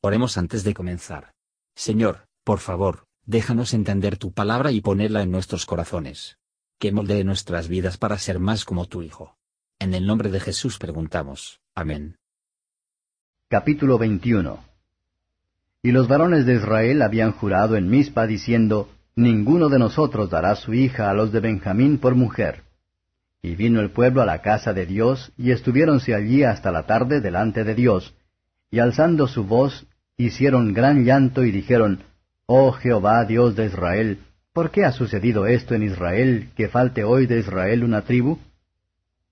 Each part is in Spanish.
Oremos antes de comenzar. Señor, por favor, déjanos entender tu palabra y ponerla en nuestros corazones. Que moldee nuestras vidas para ser más como tu Hijo. En el nombre de Jesús preguntamos. Amén. Capítulo 21 Y los varones de Israel habían jurado en Mizpa diciendo, Ninguno de nosotros dará su hija a los de Benjamín por mujer. Y vino el pueblo a la casa de Dios, y estuviéronse allí hasta la tarde delante de Dios, y alzando su voz, hicieron gran llanto y dijeron, Oh Jehová, Dios de Israel, ¿por qué ha sucedido esto en Israel, que falte hoy de Israel una tribu?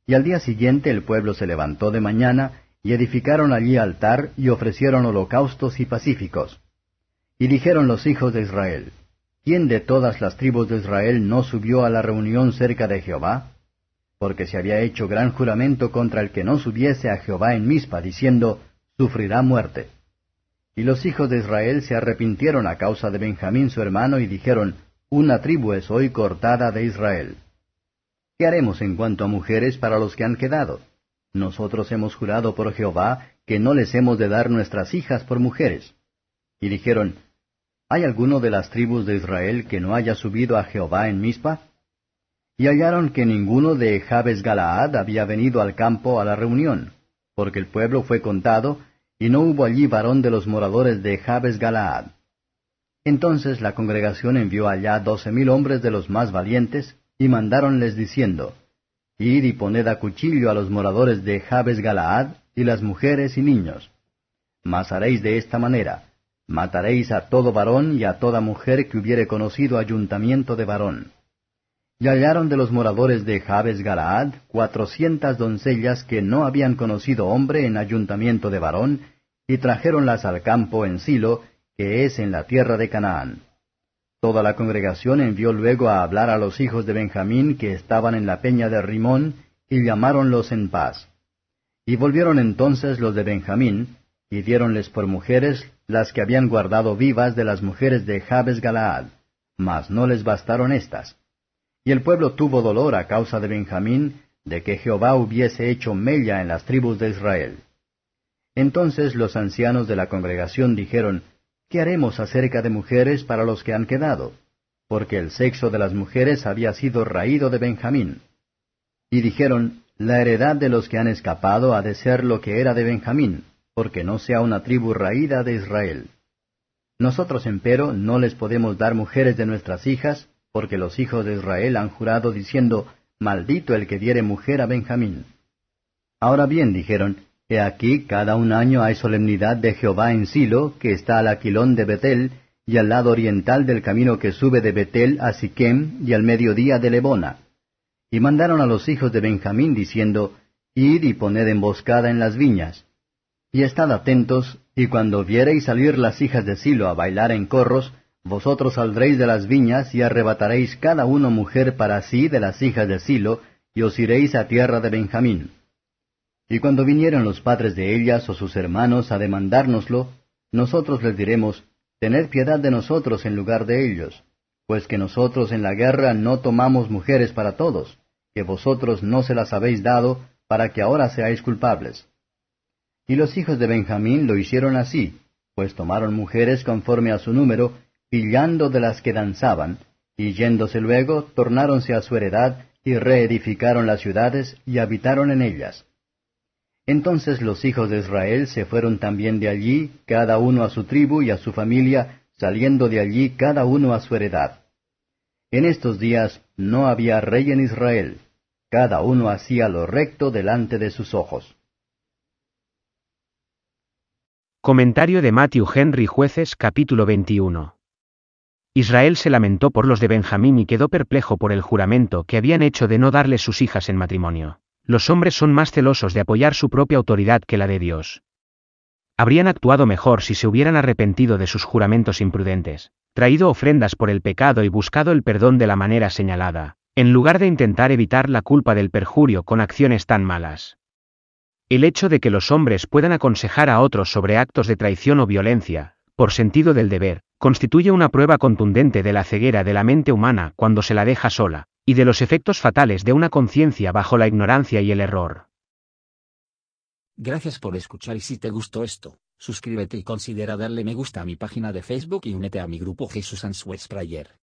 Y al día siguiente el pueblo se levantó de mañana, y edificaron allí altar, y ofrecieron holocaustos y pacíficos. Y dijeron los hijos de Israel, ¿quién de todas las tribus de Israel no subió a la reunión cerca de Jehová? Porque se había hecho gran juramento contra el que no subiese a Jehová en Mispa, diciendo, sufrirá muerte. Y los hijos de Israel se arrepintieron a causa de Benjamín su hermano y dijeron, Una tribu es hoy cortada de Israel. ¿Qué haremos en cuanto a mujeres para los que han quedado? Nosotros hemos jurado por Jehová que no les hemos de dar nuestras hijas por mujeres. Y dijeron, ¿Hay alguno de las tribus de Israel que no haya subido a Jehová en Mispa? Y hallaron que ninguno de Jabes Galaad había venido al campo a la reunión, porque el pueblo fue contado, y no hubo allí varón de los moradores de Jabes Galaad. Entonces la congregación envió allá doce mil hombres de los más valientes, y mandáronles diciendo, Id y poned a cuchillo a los moradores de Jabes Galaad, y las mujeres y niños. Mas haréis de esta manera, mataréis a todo varón y a toda mujer que hubiere conocido ayuntamiento de varón. Y hallaron de los moradores de Jabes Galaad cuatrocientas doncellas que no habían conocido hombre en ayuntamiento de varón, y trajéronlas al campo en Silo, que es en la tierra de Canaán. Toda la congregación envió luego a hablar a los hijos de Benjamín que estaban en la peña de Rimón, y llamáronlos en paz. Y volvieron entonces los de Benjamín, y diéronles por mujeres las que habían guardado vivas de las mujeres de Jabes Galaad, mas no les bastaron éstas. Y el pueblo tuvo dolor a causa de Benjamín, de que Jehová hubiese hecho mella en las tribus de Israel. Entonces los ancianos de la congregación dijeron, ¿Qué haremos acerca de mujeres para los que han quedado? Porque el sexo de las mujeres había sido raído de Benjamín. Y dijeron, La heredad de los que han escapado ha de ser lo que era de Benjamín, porque no sea una tribu raída de Israel. Nosotros, empero, no les podemos dar mujeres de nuestras hijas, porque los hijos de Israel han jurado diciendo, Maldito el que diere mujer a Benjamín. Ahora bien, dijeron, He aquí, cada un año hay solemnidad de Jehová en Silo, que está al aquilón de Betel, y al lado oriental del camino que sube de Betel a Siquem, y al mediodía de Lebona. Y mandaron a los hijos de Benjamín, diciendo, Id y poned emboscada en las viñas. Y estad atentos, y cuando viereis salir las hijas de Silo a bailar en corros, vosotros saldréis de las viñas y arrebataréis cada uno mujer para sí de las hijas de Silo, y os iréis a tierra de Benjamín. Y cuando vinieron los padres de ellas o sus hermanos a demandárnoslo, nosotros les diremos, Tened piedad de nosotros en lugar de ellos, pues que nosotros en la guerra no tomamos mujeres para todos, que vosotros no se las habéis dado, para que ahora seáis culpables. Y los hijos de Benjamín lo hicieron así, pues tomaron mujeres conforme a su número, pillando de las que danzaban, y yéndose luego, tornáronse a su heredad, y reedificaron las ciudades, y habitaron en ellas. Entonces los hijos de Israel se fueron también de allí, cada uno a su tribu y a su familia, saliendo de allí cada uno a su heredad. En estos días no había rey en Israel, cada uno hacía lo recto delante de sus ojos. Comentario de Matthew Henry Jueces capítulo 21 Israel se lamentó por los de Benjamín y quedó perplejo por el juramento que habían hecho de no darle sus hijas en matrimonio. Los hombres son más celosos de apoyar su propia autoridad que la de Dios. Habrían actuado mejor si se hubieran arrepentido de sus juramentos imprudentes, traído ofrendas por el pecado y buscado el perdón de la manera señalada, en lugar de intentar evitar la culpa del perjurio con acciones tan malas. El hecho de que los hombres puedan aconsejar a otros sobre actos de traición o violencia, por sentido del deber, constituye una prueba contundente de la ceguera de la mente humana cuando se la deja sola, y de los efectos fatales de una conciencia bajo la ignorancia y el error. Gracias por escuchar y si te gustó esto, Suscríbete y considera darle me gusta a mi página de Facebook y únete a mi grupo Jesús Answers Prayer.